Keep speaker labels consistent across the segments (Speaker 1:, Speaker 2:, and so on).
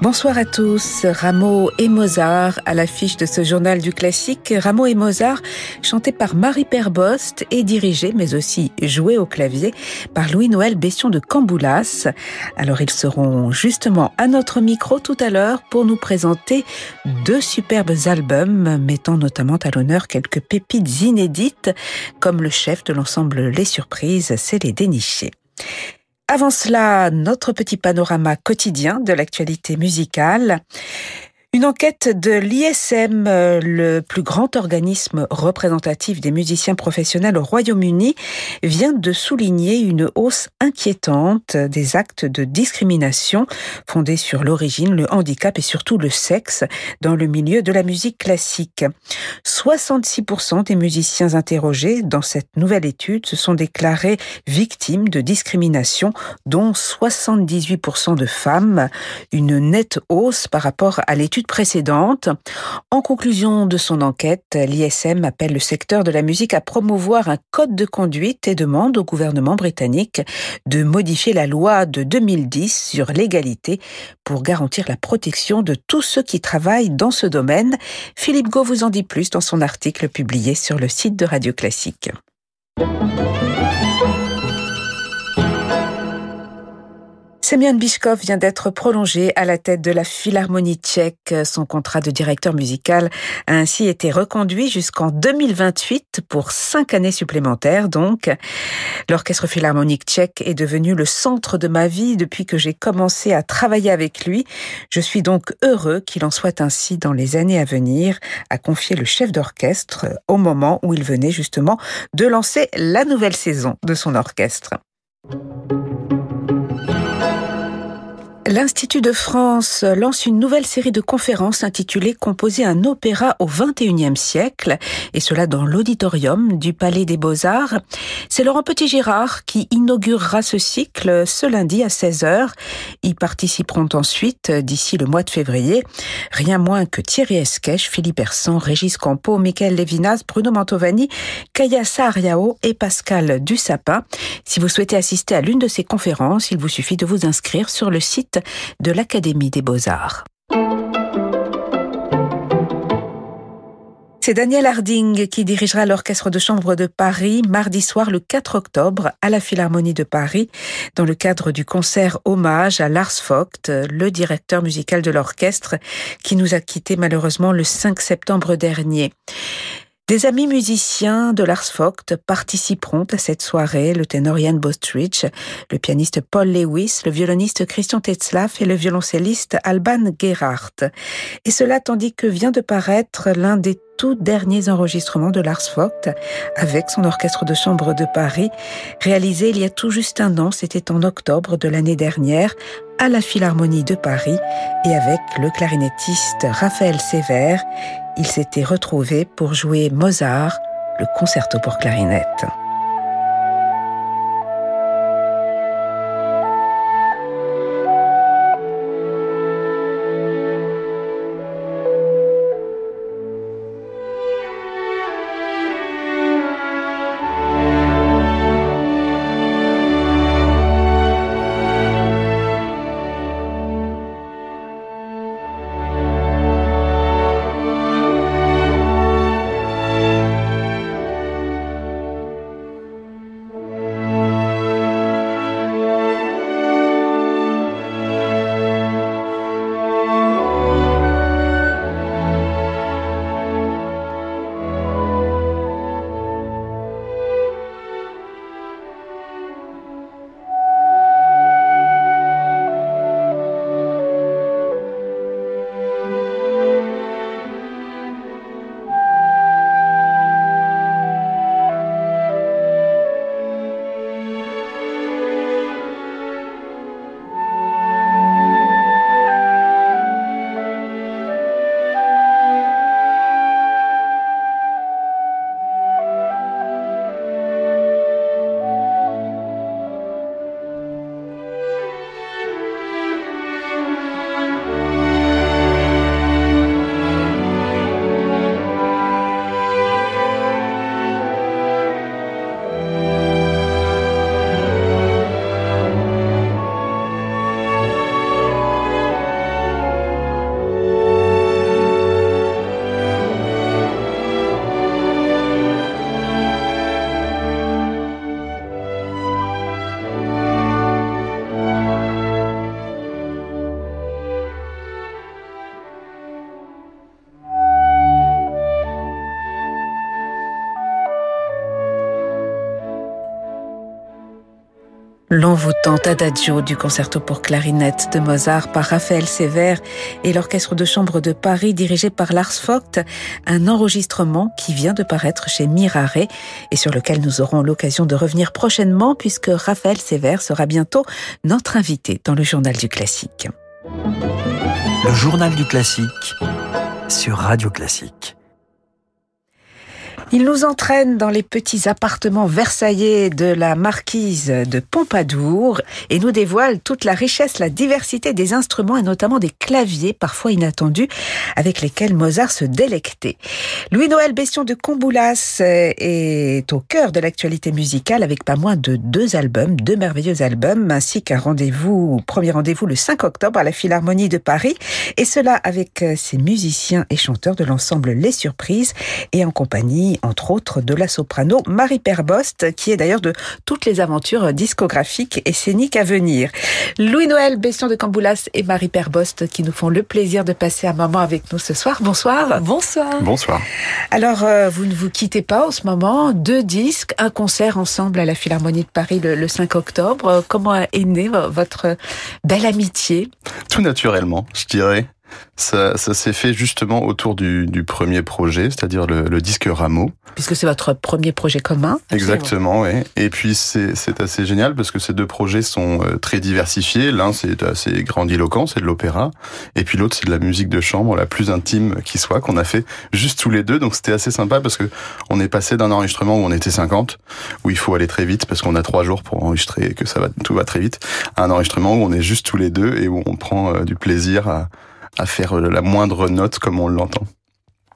Speaker 1: Bonsoir à tous. Rameau et Mozart à l'affiche de ce journal du classique. Rameau et Mozart chanté par Marie Perbost et dirigé mais aussi joué au clavier par Louis-Noël Bession de Camboulas. Alors ils seront justement à notre micro tout à l'heure pour nous présenter deux superbes albums mettant notamment à l'honneur quelques pépites inédites comme le chef de l'ensemble Les Surprises, c'est les dénichés. Avant cela, notre petit panorama quotidien de l'actualité musicale. Une enquête de l'ISM, euh, le plus grand organisme représentatif des musiciens professionnels au Royaume-Uni, vient de souligner une hausse inquiétante des actes de discrimination fondés sur l'origine, le handicap et surtout le sexe dans le milieu de la musique classique. 66% des musiciens interrogés dans cette nouvelle étude se sont déclarés victimes de discrimination, dont 78% de femmes, une nette hausse par rapport à l'étude précédente. En conclusion de son enquête, l'ISM appelle le secteur de la musique à promouvoir un code de conduite et demande au gouvernement britannique de modifier la loi de 2010 sur l'égalité pour garantir la protection de tous ceux qui travaillent dans ce domaine. Philippe Gau vous en dit plus dans son article publié sur le site de Radio Classique. Semyon Bishkov vient d'être prolongé à la tête de la Philharmonie tchèque. Son contrat de directeur musical a ainsi été reconduit jusqu'en 2028 pour cinq années supplémentaires. Donc, l'orchestre philharmonique tchèque est devenu le centre de ma vie depuis que j'ai commencé à travailler avec lui. Je suis donc heureux qu'il en soit ainsi dans les années à venir, a confié le chef d'orchestre au moment où il venait justement de lancer la nouvelle saison de son orchestre. L'Institut de France lance une nouvelle série de conférences intitulée Composer un opéra au XXIe siècle, et cela dans l'auditorium du Palais des Beaux-Arts. C'est Laurent Petit-Girard qui inaugurera ce cycle ce lundi à 16h. Y participeront ensuite, d'ici le mois de février, rien moins que Thierry Esquèche, Philippe Hersan, Régis Campo, Michael Levinas, Bruno Mantovani, Kaya Sariao et Pascal Dussapin. Si vous souhaitez assister à l'une de ces conférences, il vous suffit de vous inscrire sur le site de l'Académie des beaux-arts. C'est Daniel Harding qui dirigera l'Orchestre de chambre de Paris mardi soir le 4 octobre à la Philharmonie de Paris dans le cadre du concert hommage à Lars Vogt, le directeur musical de l'orchestre qui nous a quittés malheureusement le 5 septembre dernier. Des amis musiciens de Lars Vogt participeront à cette soirée, le ténor Ian Bostridge, le pianiste Paul Lewis, le violoniste Christian Tetzlaff et le violoncelliste Alban Gerhardt. Et cela tandis que vient de paraître l'un des tout derniers enregistrements de Lars Vogt avec son orchestre de chambre de Paris, réalisé il y a tout juste un an, c'était en octobre de l'année dernière, à la Philharmonie de Paris et avec le clarinettiste Raphaël Sévère il s'était retrouvé pour jouer Mozart, le concerto pour clarinette. Adagio du concerto pour clarinette de Mozart par Raphaël Sévère et l'orchestre de chambre de Paris dirigé par Lars Vogt, un enregistrement qui vient de paraître chez Mirare et sur lequel nous aurons l'occasion de revenir prochainement puisque Raphaël Sévère sera bientôt notre invité dans le journal du classique.
Speaker 2: Le journal du classique sur Radio Classique.
Speaker 1: Il nous entraîne dans les petits appartements versaillais de la marquise de Pompadour et nous dévoile toute la richesse, la diversité des instruments et notamment des claviers parfois inattendus avec lesquels Mozart se délectait. Louis-Noël Bestion de Comboulas est au cœur de l'actualité musicale avec pas moins de deux albums, deux merveilleux albums ainsi qu'un rendez-vous, premier rendez-vous le 5 octobre à la Philharmonie de Paris et cela avec ses musiciens et chanteurs de l'ensemble Les Surprises et en compagnie entre autres de la soprano Marie Perbost, qui est d'ailleurs de toutes les aventures discographiques et scéniques à venir. Louis-Noël Bession de Camboulas et Marie Perbost qui nous font le plaisir de passer un moment avec nous ce soir. Bonsoir.
Speaker 3: Bonsoir.
Speaker 4: Bonsoir.
Speaker 1: Alors, euh, vous ne vous quittez pas en ce moment. Deux disques, un concert ensemble à la Philharmonie de Paris le, 5 octobre. Comment est née votre belle amitié?
Speaker 4: Tout naturellement, je dirais. Ça, ça s'est fait justement autour du, du premier projet, c'est-à-dire le, le, disque Rameau.
Speaker 1: Puisque c'est votre premier projet commun.
Speaker 4: Exactement, oui. Et puis c'est assez génial parce que ces deux projets sont euh, très diversifiés. L'un c'est assez grandiloquent, c'est de l'opéra, et puis l'autre c'est de la musique de chambre la plus intime qui soit qu'on a fait juste tous les deux. Donc c'était assez sympa parce que on est passé d'un enregistrement où on était 50, où il faut aller très vite parce qu'on a trois jours pour enregistrer et que ça va tout va très vite, à un enregistrement où on est juste tous les deux et où on prend euh, du plaisir à à faire euh, la moindre note comme on l'entend.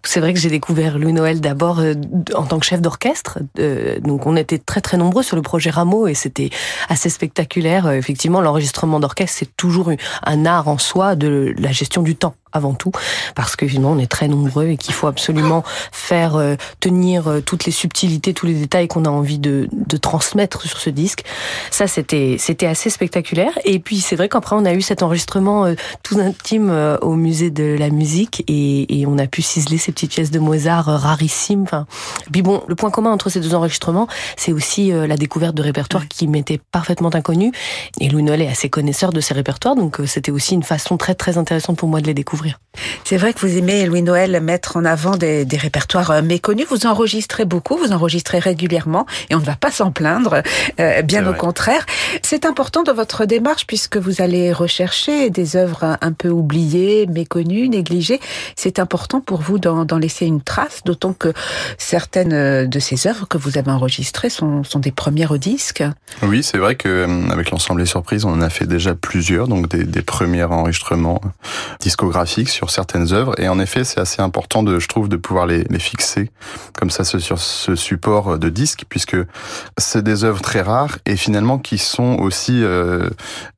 Speaker 3: C'est vrai que j'ai découvert Louis Noël d'abord euh, en tant que chef d'orchestre. Euh, donc on était très très nombreux sur le projet Rameau et c'était assez spectaculaire. Effectivement, l'enregistrement d'orchestre c'est toujours un art en soi de la gestion du temps avant tout, parce que finalement on est très nombreux et qu'il faut absolument faire euh, tenir euh, toutes les subtilités, tous les détails qu'on a envie de, de, transmettre sur ce disque. Ça, c'était c'était assez spectaculaire. Et puis c'est vrai qu'après on a eu cet enregistrement euh, tout intime au musée de la musique et, et, on a pu ciseler ces petites pièces de Mozart rarissimes. Enfin, puis bon, le point commun entre ces deux enregistrements, c'est aussi la découverte de répertoires qui m'étaient parfaitement inconnus. Et Louis Noël est assez connaisseur de ces répertoires, donc c'était aussi une façon très très intéressante pour moi de les découvrir.
Speaker 1: C'est vrai que vous aimez, Louis Noël, mettre en avant des, répertoires euh, méconnus. Vous enregistrez beaucoup, vous enregistrez régulièrement et on ne va pas s'en plaindre, euh, bien au contraire. C'est important dans votre démarche puisque vous allez rechercher des œuvres un peu oubliées, méconnues, négligées. C'est important pour vous d'en laisser une trace, d'autant que certaines euh, de ces œuvres que vous avez enregistrées sont, sont des premières au disque.
Speaker 4: Oui, c'est vrai que avec l'ensemble des surprises, on en a fait déjà plusieurs, donc des, des premiers enregistrements discographiques sur certaines œuvres. Et en effet, c'est assez important, de, je trouve, de pouvoir les, les fixer comme ça sur ce support de disque, puisque c'est des œuvres très rares et finalement qui sont aussi euh,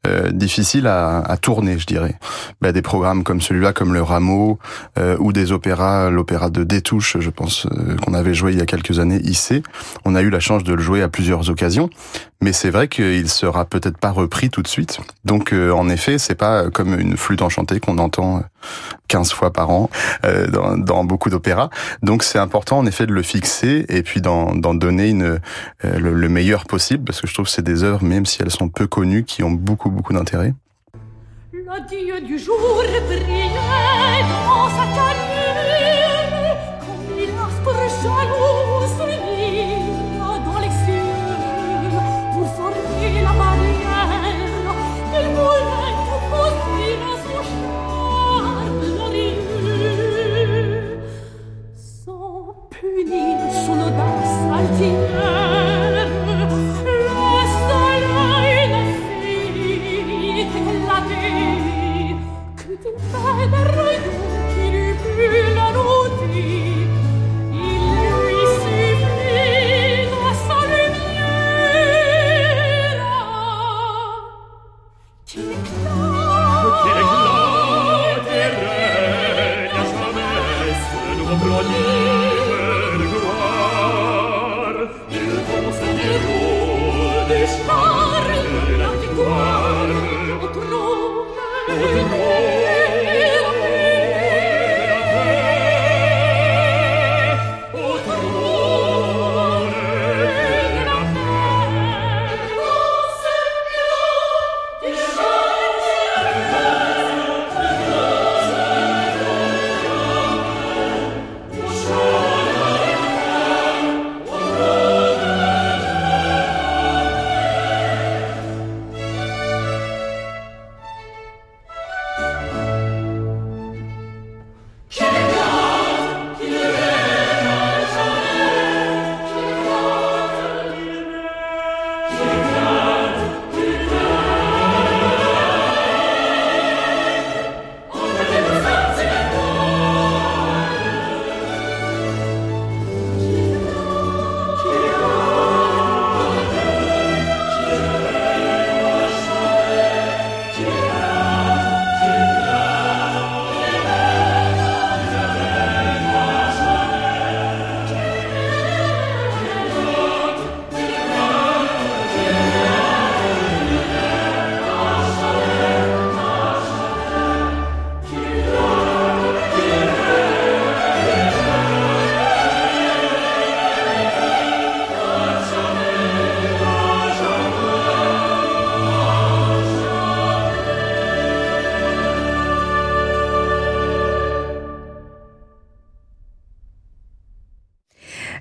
Speaker 4: euh, difficiles à, à, tourner, je dirais. Bah, des programmes comme celui-là, comme le Rameau, euh, ou des opéras, l'opéra de Détouche, je pense euh, qu'on avait joué il y a quelques années, ici. On a eu la chance de le jouer à plusieurs occasions, mais c'est vrai qu'il sera peut-être pas repris tout de suite. Donc, euh, en effet, c'est pas comme une flûte enchantée qu'on entend 15 fois par an euh, dans, beaucoup d'opéras. Donc c'est important en effet de le fixer et puis d'en donner euh, le, meilleur possible parce que je trouve que c'est des œuvres, même si elles sont peu connues, qui ont beaucoup beaucoup d'intérêt. du jour dans sa comme dans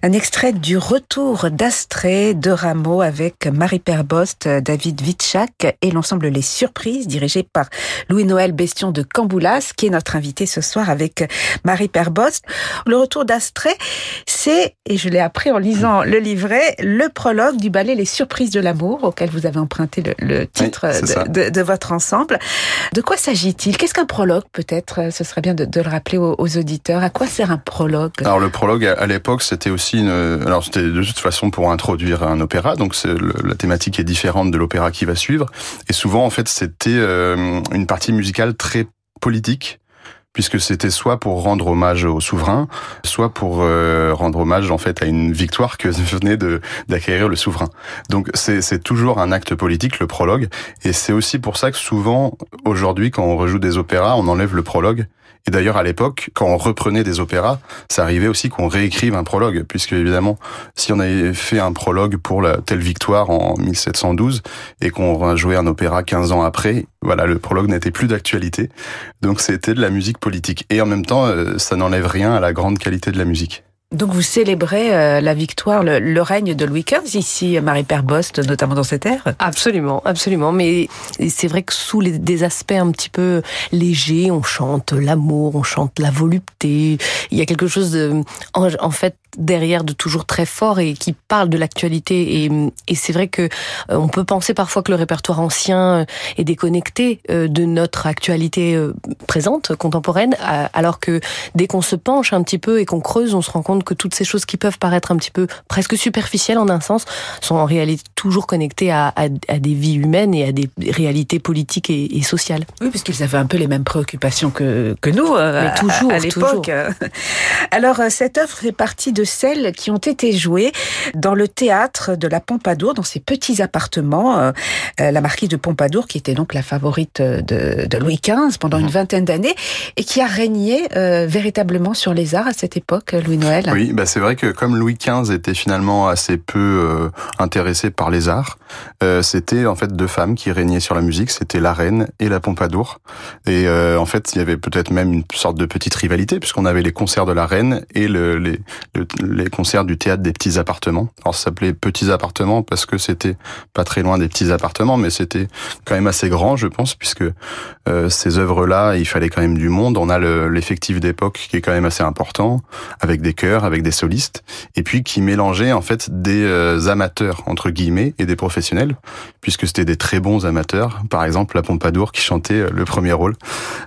Speaker 1: Un extrait du Retour d'Astrée de Rameau avec Marie-Père Bost, David Vitchak et l'ensemble Les Surprises dirigé par Louis-Noël Bestion de Camboulas qui est notre invité ce soir avec Marie-Père Bost. Le Retour d'Astrée, c'est, et je l'ai appris en lisant le livret, le prologue du ballet Les Surprises de l'amour auquel vous avez emprunté le, titre de, de, votre ensemble. De quoi s'agit-il? Qu'est-ce qu'un prologue peut-être? Ce serait bien de, le rappeler aux, aux, auditeurs. À quoi sert un prologue?
Speaker 4: Alors le prologue à l'époque c'était aussi alors c'était de toute façon pour introduire un opéra, donc la thématique est différente de l'opéra qui va suivre. Et souvent, en fait, c'était euh, une partie musicale très politique puisque c'était soit pour rendre hommage au souverain, soit pour euh, rendre hommage en fait à une victoire que venait d'acquérir le souverain. Donc c'est toujours un acte politique le prologue, et c'est aussi pour ça que souvent aujourd'hui quand on rejoue des opéras, on enlève le prologue et d'ailleurs, à l'époque, quand on reprenait des opéras, ça arrivait aussi qu'on réécrive un prologue, puisque évidemment, si on avait fait un prologue pour la telle victoire en 1712 et qu'on jouait un opéra 15 ans après, voilà, le prologue n'était plus d'actualité. Donc c'était de la musique politique. Et en même temps, euh, ça n'enlève rien à la grande qualité de la musique.
Speaker 1: Donc vous célébrez euh, la victoire, le, règne de Louis XV ici, Marie-Père Bost, notamment dans cette ère
Speaker 3: Absolument, absolument. Mais c'est vrai que sous les, des aspects un petit peu légers, on chante l'amour, on chante la volupté. Il y a quelque chose de, en fait, derrière de toujours très fort et qui parle de l'actualité. Et, et c'est vrai que euh, on peut penser parfois que le répertoire ancien euh, est déconnecté euh, de notre actualité présente, contemporaine, alors que dès qu'on se penche un petit peu et qu'on creuse, on se rend compte que toutes ces choses qui peuvent paraître un petit peu presque superficielles en un sens sont en réalité toujours connectées à, à, à des vies humaines et à des réalités politiques et, et sociales.
Speaker 1: Oui, parce qu'ils avaient un peu les mêmes préoccupations que, que nous Mais toujours, à, l'époque. Alors cette œuvre fait partie de celles qui ont été jouées dans le théâtre de la Pompadour, dans ces petits appartements. Euh, euh, la marquise de Pompadour, qui était donc la favorite de, de Louis XV pendant une mhm. vingtaine d'années, et qui a régné euh, véritablement sur les arts à cette époque, Louis Noël.
Speaker 4: Oui, bah c'est vrai que comme Louis XV était finalement assez peu intéressé par les arts, c'était en fait deux femmes qui régnaient sur la musique, c'était la reine et la Pompadour. Et en fait, il y avait peut-être même une sorte de petite rivalité, puisqu'on avait les concerts de la reine et le, les, le, les concerts du théâtre des petits appartements. Alors ça s'appelait petits appartements parce que c'était pas très loin des petits appartements, mais c'était quand même assez grand, je pense, puisque euh, ces œuvres-là, il fallait quand même du monde. On a l'effectif d'époque qui est quand même assez important, avec des chœurs, avec des solistes, et puis qui mélangeait en fait des euh, amateurs entre guillemets et des professionnels, puisque c'était des très bons amateurs. Par exemple, la Pompadour qui chantait euh, le premier rôle,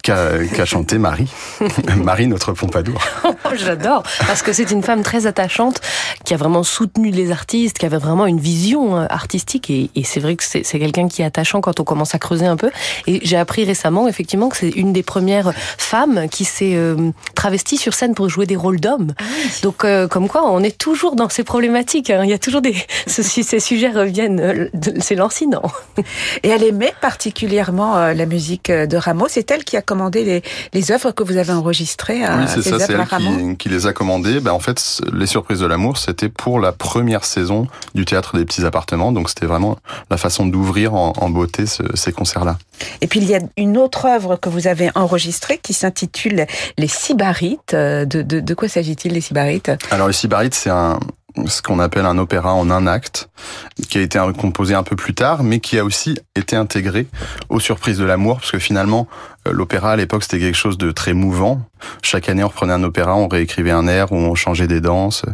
Speaker 4: qu'a chanté Marie, Marie notre Pompadour.
Speaker 3: J'adore parce que c'est une femme très attachante, qui a vraiment soutenu les artistes, qui avait vraiment une vision euh, artistique. Et, c'est vrai que c'est quelqu'un qui est attachant quand on commence à creuser un peu. Et j'ai appris récemment, effectivement, que c'est une des premières femmes qui s'est euh, travestie sur scène pour jouer des rôles d'hommes. Ah Donc, euh, comme quoi, on est toujours dans ces problématiques. Hein. Il y a toujours des... ces sujets reviennent, c'est lancinant.
Speaker 1: Et elle aimait particulièrement la musique de Rameau. C'est elle qui a commandé les, les œuvres que vous avez enregistrées
Speaker 4: à Oui, c'est ça, c'est elle qui, qui, les a commandées. Ben, en fait, les surprises de l'amour, c'était pour la première saison du théâtre des petits appartements. Donc c'était vraiment la façon d'ouvrir en, beauté ces concerts-là.
Speaker 1: Et puis il y a une autre œuvre que vous avez enregistrée qui s'intitule Les Sybarites. De, de, de quoi s'agit-il les Sybarites
Speaker 4: Alors les Sybarites, c'est un, ce qu'on appelle un opéra en un acte, qui a été composé un peu plus tard, mais qui a aussi été intégré aux surprises de l'amour, parce que finalement, euh, l'opéra à l'époque c'était quelque chose de très mouvant. Chaque année on reprenait un opéra, on réécrivait un air, ou on changeait des danses,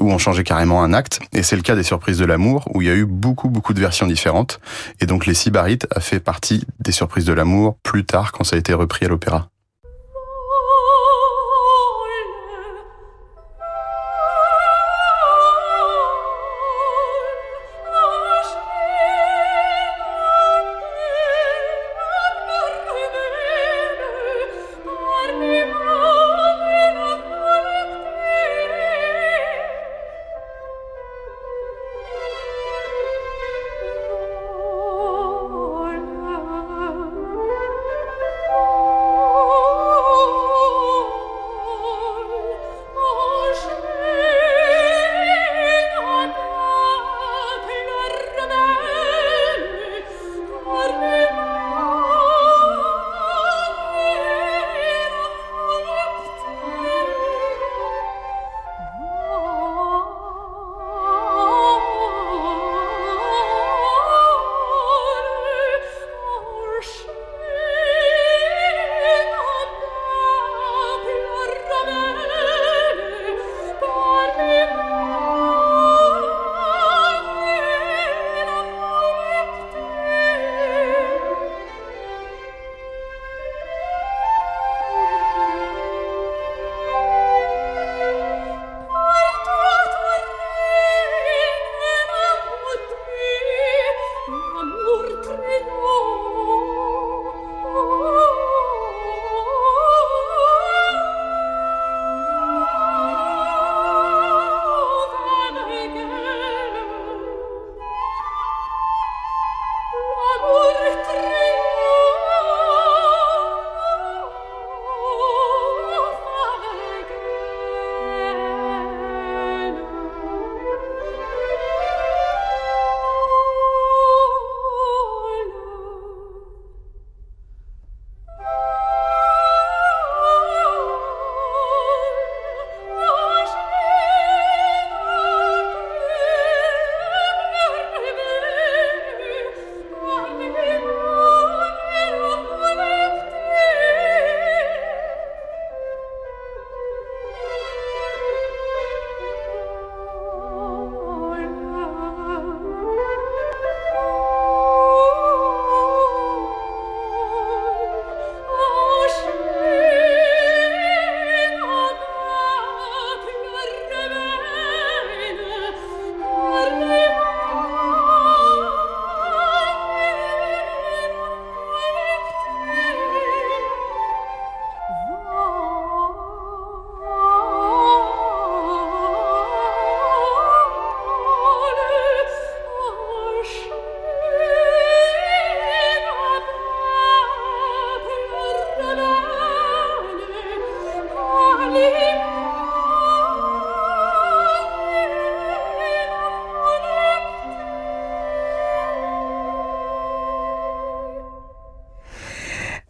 Speaker 4: ou on changeait carrément un acte. Et c'est le cas des surprises de l'amour, où il y a eu beaucoup beaucoup de versions différentes. Et donc les Sybarites a fait partie des surprises de l'amour plus tard quand ça a été repris à l'opéra.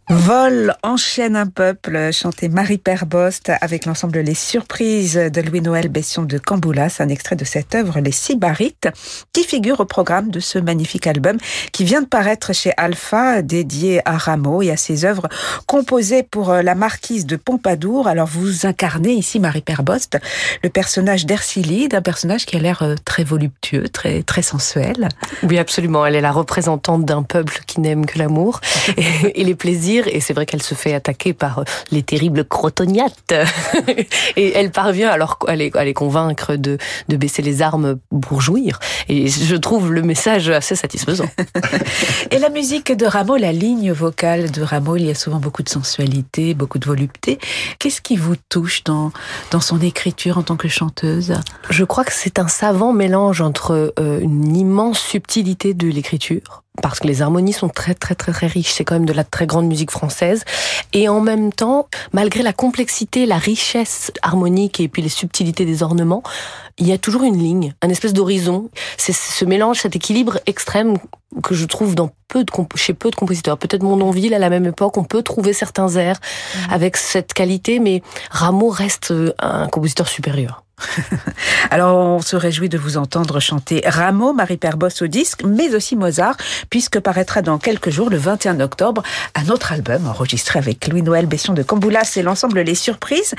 Speaker 1: Vol enchaîne un peuple, chanté Marie Perbost avec l'ensemble Les Surprises de Louis-Noël Bession de Camboulas, un extrait de cette œuvre Les Sybarites, qui figure au programme de ce magnifique album qui vient de paraître chez Alpha, dédié à Rameau et à ses œuvres composées pour euh, la marquise de Pompadour. Alors vous incarnez ici Marie Perbost, le personnage d'Ercilide, un personnage qui a l'air euh, très voluptueux, très, très sensuel.
Speaker 3: Oui, absolument. Elle est la représentante d'un peuple qui n'aime que l'amour et les plaisirs et c'est vrai qu'elle se fait attaquer par euh, les terribles crotognates. et elle parvient alors à les, à les convaincre de, de baisser les armes pour jouir. Et je trouve le message assez satisfaisant.
Speaker 1: et la musique de Rameau, la ligne vocale de Rameau, il y a souvent beaucoup de sensualité, beaucoup de volupté. Qu'est-ce qui vous touche dans, dans son écriture en tant que chanteuse?
Speaker 3: Je crois que c'est un savant mélange entre euh, une immense subtilité de l'écriture, parce que les harmonies sont très très très très riches. C'est quand même de la très grande musique française. Et en même temps, malgré la complexité, la richesse harmonique et puis les subtilités des ornements, il y a toujours une ligne, un espèce d'horizon. C'est ce mélange, cet équilibre extrême que je trouve dans peu de chez peu de compositeurs. Peut-être Mondonville à la même époque, on peut trouver certains airs mmh. avec cette qualité, mais Rameau reste un compositeur supérieur.
Speaker 1: Alors, on se réjouit de vous entendre chanter Rameau, Marie-Père Boss au disque, mais aussi Mozart, puisque paraîtra dans quelques jours, le 21 octobre, un autre album enregistré avec Louis-Noël Besson de Camboulas et l'ensemble Les Surprises,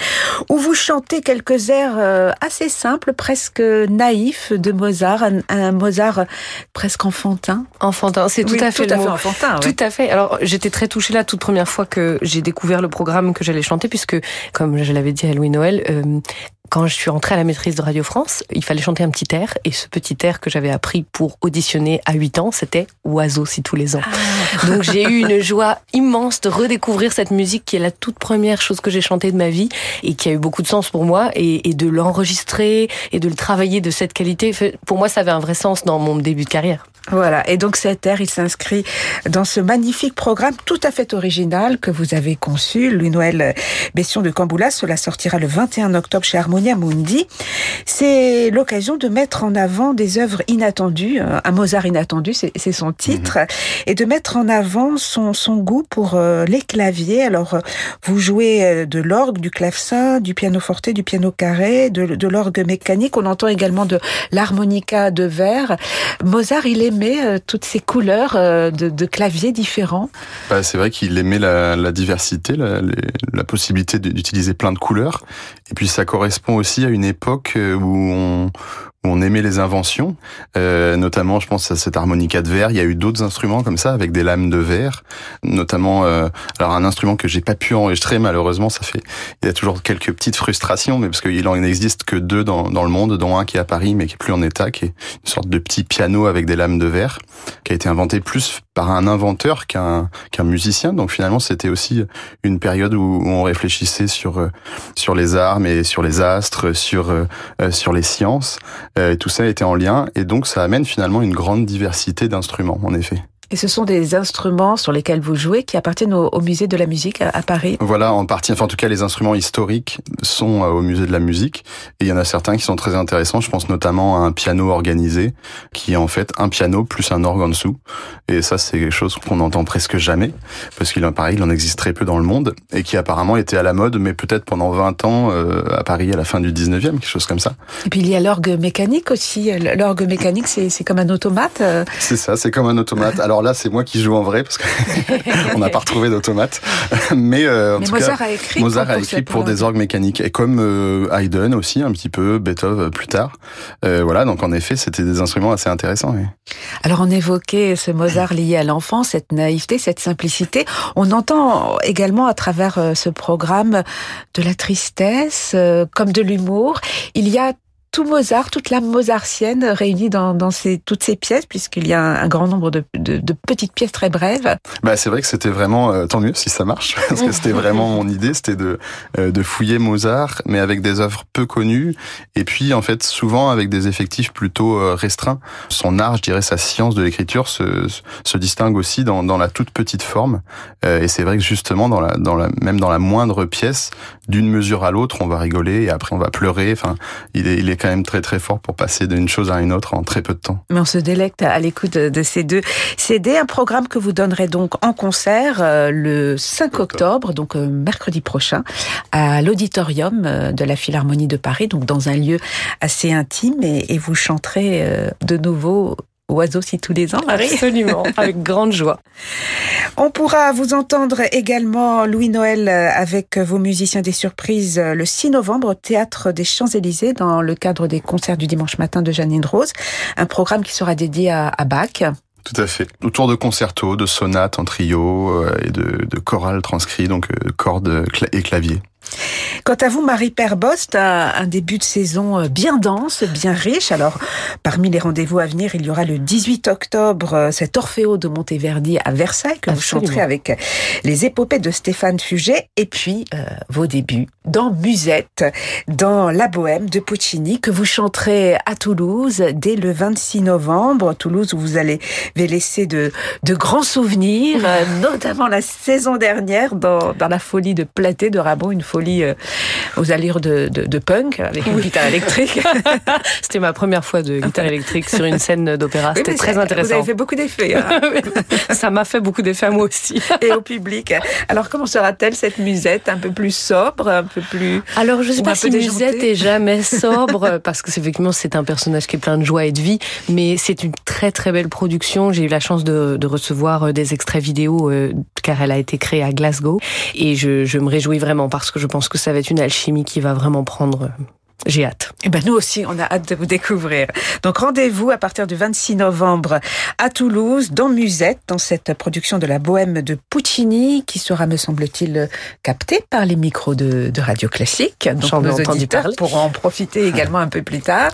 Speaker 1: où vous chantez quelques airs euh, assez simples, presque naïfs de Mozart, un, Mozart presque enfantin.
Speaker 3: Enfantin, c'est tout à fait
Speaker 1: tout à fait enfantin.
Speaker 3: Tout à fait. Alors, j'étais très touchée la toute première fois que j'ai découvert le programme que j'allais chanter, puisque, comme je l'avais dit à Louis-Noël, euh, quand je suis rentrée à la maîtrise de Radio France, il fallait chanter un petit air. Et ce petit air que j'avais appris pour auditionner à 8 ans, c'était Oiseau si tous les ans. Ah. Donc j'ai eu une joie immense de redécouvrir cette musique qui est la toute première chose que j'ai chantée de ma vie et qui a eu beaucoup de sens pour moi et, et de l'enregistrer et de le travailler de cette qualité. Pour moi, ça avait un vrai sens dans mon début de carrière.
Speaker 1: Voilà, et donc cet air, il s'inscrit dans ce magnifique programme tout à fait original que vous avez conçu, Louis-Noël Bession de Camboulas. Cela sortira le 21 octobre chez Mundi. C'est l'occasion de mettre en avant des œuvres inattendues, euh, un Mozart inattendu, c'est son titre, mhm. et de mettre en avant son, son goût pour euh, les claviers. Alors, euh, vous jouez de l'orgue, du clavecin, du piano forte, du piano carré, de, de l'orgue mécanique. On entend également de l'harmonica de verre. Mozart, il euh, toutes ces couleurs euh, de, de claviers différents
Speaker 4: bah, C'est vrai qu'il aimait la, la diversité, la, la possibilité d'utiliser plein de couleurs. Et puis ça correspond aussi à une époque euh, où on, on aimait les inventions, euh, notamment je pense à cette harmonica de verre. Il y a eu d'autres instruments comme ça avec des lames de verre, notamment euh, alors un instrument que j'ai pas pu enregistrer malheureusement. Ça fait il y a toujours quelques petites frustrations, mais parce qu'il en existe que deux dans, dans le monde, dont un qui est à Paris mais qui est plus en état, qui est une sorte de petit piano avec des lames de verre, qui a été inventé plus par un inventeur qu'un qu'un musicien. Donc finalement c'était aussi une période où on réfléchissait sur euh, sur les armes et sur les astres, sur euh, sur les sciences. Euh, tout ça était en lien, et donc ça amène finalement une grande diversité d'instruments, en effet.
Speaker 1: Et ce sont des instruments sur lesquels vous jouez qui appartiennent au, musée de la musique à, Paris
Speaker 4: Voilà, en partie. Enfin, en tout cas, les instruments historiques sont euh, au musée de la musique. Et il y en a certains qui sont très intéressants. Je pense notamment à un piano organisé, qui est en fait un piano plus un orgue en dessous. Et ça, c'est quelque chose qu'on n'entend presque jamais, parce qu'il pareil, il en existe très peu dans le monde, et qui apparemment était à la mode, mais peut-être pendant 20 ans euh, à Paris à la fin du 19e, quelque chose comme ça.
Speaker 1: Et puis il y a l'orgue mécanique aussi. L'orgue mécanique, c'est comme un automate. Euh.
Speaker 4: C'est ça, c'est comme un automate. Alors là, c'est moi qui joue en vrai parce qu'on n'a pas retrouvé d'automate. Mais, euh, en tout
Speaker 1: Mozart
Speaker 4: cas,
Speaker 1: a écrit
Speaker 4: Mozart pour, a écrit pour, des orgues mécaniques et comme euh, Haydn aussi un petit peu, Beethoven plus tard. Euh, voilà, donc en effet, c'était des instruments assez intéressants.
Speaker 1: Alors on évoquait ce Mozart lié à l'enfant, cette naïveté, cette simplicité. On entend également à travers euh, ce programme de la tristesse, euh, comme de l'humour. Il y a tout Mozart, toute l'âme mozartienne réunie dans, dans ces, toutes ces pièces, puisqu'il y a un, grand nombre de, de, de, petites pièces très brèves.
Speaker 4: Bah, c'est vrai que c'était vraiment, euh, tant mieux si ça marche, parce que c'était vraiment mon idée, c'était de, euh, de fouiller Mozart, mais avec des œuvres peu connues, et puis en fait souvent avec des effectifs plutôt euh, restreints. Son art, je dirais, sa science de l'écriture se, se distingue aussi dans, dans la toute petite forme, et c'est vrai que justement, dans la, dans la, même dans la moindre pièce, d'une mesure à l'autre, on va rigoler, et après on va pleurer, enfin, il est, il est quand même très très fort pour passer d'une chose à une autre en très peu de temps.
Speaker 1: Mais on se délecte à l'écoute de ces deux CD, un programme que vous donnerez donc en concert euh, le 5 octobre, donc euh, mercredi prochain, à l'auditorium euh, de la Philharmonie de Paris, donc dans un lieu assez intime, et, et vous chanterez de nouveau Oiseaux si tous les ans,
Speaker 3: Marie Absolument, avec grande joie.
Speaker 1: On pourra vous entendre également, Louis Noël, avec vos musiciens des surprises, le 6 novembre au Théâtre des Champs-Élysées, dans le cadre des concerts du dimanche matin de Janine Rose. Un programme qui sera dédié à, Bach.
Speaker 4: Tout à fait. Autour de concertos, de sonates en trio euh, et de, de chorales transcrits, donc euh, cordes et clavier.
Speaker 1: Quant à vous, Marie-Père Bost, un début de saison euh, bien dense, bien riche. Alors, parmi les rendez-vous à venir, il y aura le 18 octobre euh, cet Orfeo de Monteverdi à Versailles que vous chanterez avec les épopées de Stéphane Fuget et puis euh, vos débuts dans Musette, dans La Bohème de Puccini que vous chanterez à Toulouse dès le 26 novembre. Toulouse où vous allez laisser de, de grands souvenirs, notamment la saison dernière dans, dans la folie de Platé de Rabot, une folie euh, aux allures de, de, punk avec une guitare électrique.
Speaker 3: C'était ma première fois de guitare électrique sur une scène d'opéra. C'était très intéressant. Vous
Speaker 1: avez fait beaucoup d'effets. Hein.
Speaker 3: ça m'a fait beaucoup d'effets à moi aussi.
Speaker 1: Et au public. Alors comment sera-t-elle cette musette Un peu plus sobre, un peu plus.
Speaker 3: Alors je sais pas si musette est jamais sobre parce que effectivement c'est un personnage qui est plein de joie et de vie, mais c'est une très très belle production. J'ai eu la chance de, de, recevoir euh, des extraits vidéo euh, car elle a été créée à Glasgow et je, je me réjouis vraiment parce que je pense que ça va être une alchimie qui va vraiment prendre j'ai hâte.
Speaker 1: Et eh ben nous aussi, on a hâte de vous découvrir. Donc rendez-vous à partir du 26 novembre à Toulouse, dans Musette, dans cette production de la Bohème de Puccini, qui sera, me semble-t-il, captée par les micros de, de Radio Classique.
Speaker 3: Donc nos auditeurs
Speaker 1: pourront en profiter également un peu plus tard.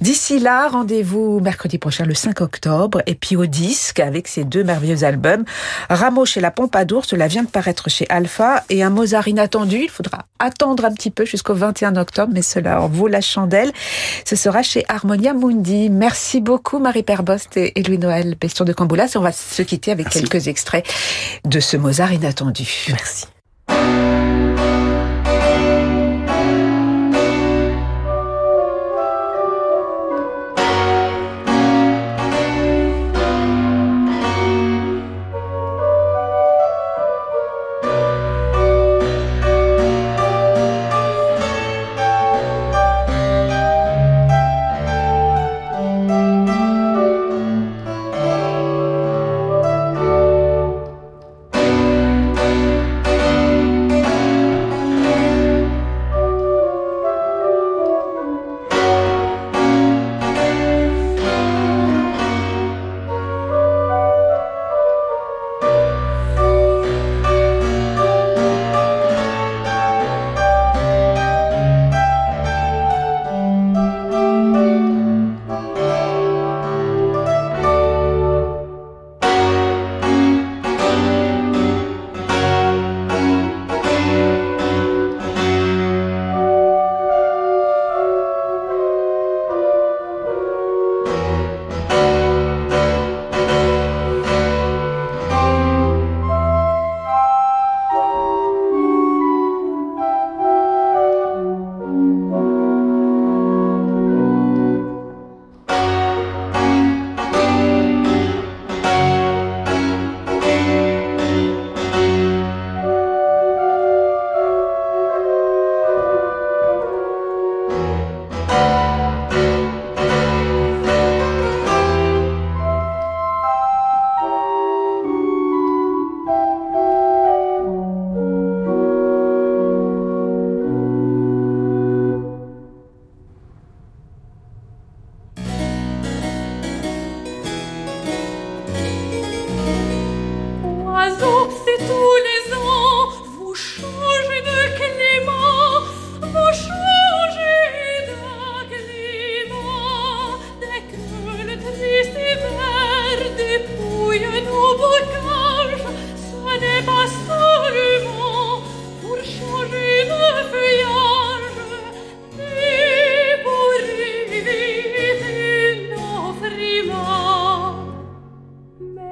Speaker 1: D'ici là, rendez-vous mercredi prochain, le 5 octobre, et puis au disque avec ces deux merveilleux albums. Rameau chez la Pompadour, cela vient de paraître chez Alpha, et un Mozart inattendu. Il faudra attendre un petit peu jusqu'au 21 octobre, mais cela alors, vaut la chandelle. Ce sera chez Harmonia Mundi. Merci beaucoup, Marie-Père Bost et Louis Noël, Pestion de Camboulas. On va se quitter avec quelques extraits de ce Mozart inattendu.
Speaker 3: Merci.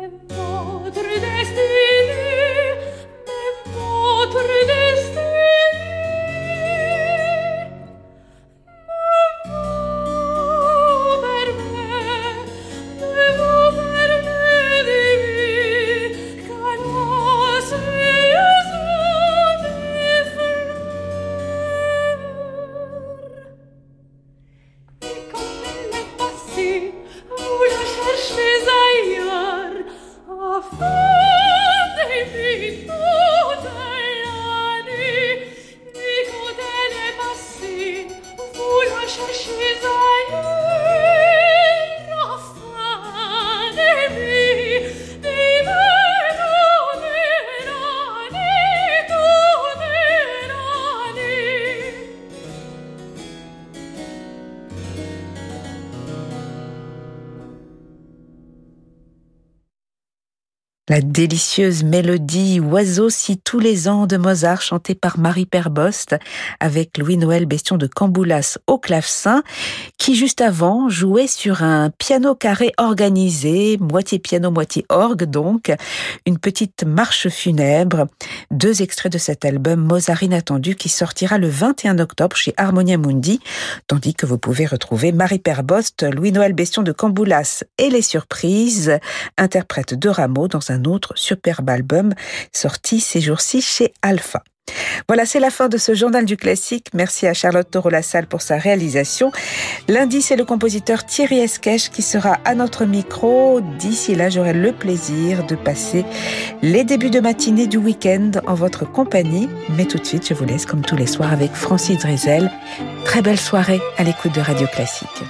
Speaker 1: every La délicieuse mélodie Oiseau si tous les ans de Mozart chantée par Marie Perbost avec Louis-Noël Bestion de Camboulas au clavecin qui juste avant jouait sur un piano carré organisé, moitié piano, moitié orgue donc, une petite marche funèbre, deux extraits de cet album Mozart inattendu qui sortira le 21 octobre chez Harmonia Mundi, tandis que vous pouvez retrouver Marie Perbost, Louis-Noël Bestion de Camboulas et les surprises, interprète de Rameau dans un un autre superbe album sorti ces jours-ci chez Alpha. Voilà, c'est la fin de ce journal du classique. Merci à Charlotte Toro-Lassalle pour sa réalisation. Lundi, c'est le compositeur Thierry Esquèche qui sera à notre micro. D'ici là, j'aurai le plaisir de passer les débuts de matinée du week-end en votre compagnie. Mais tout de suite, je vous laisse comme tous les soirs avec Francis Drezel. Très belle soirée à l'écoute de Radio Classique.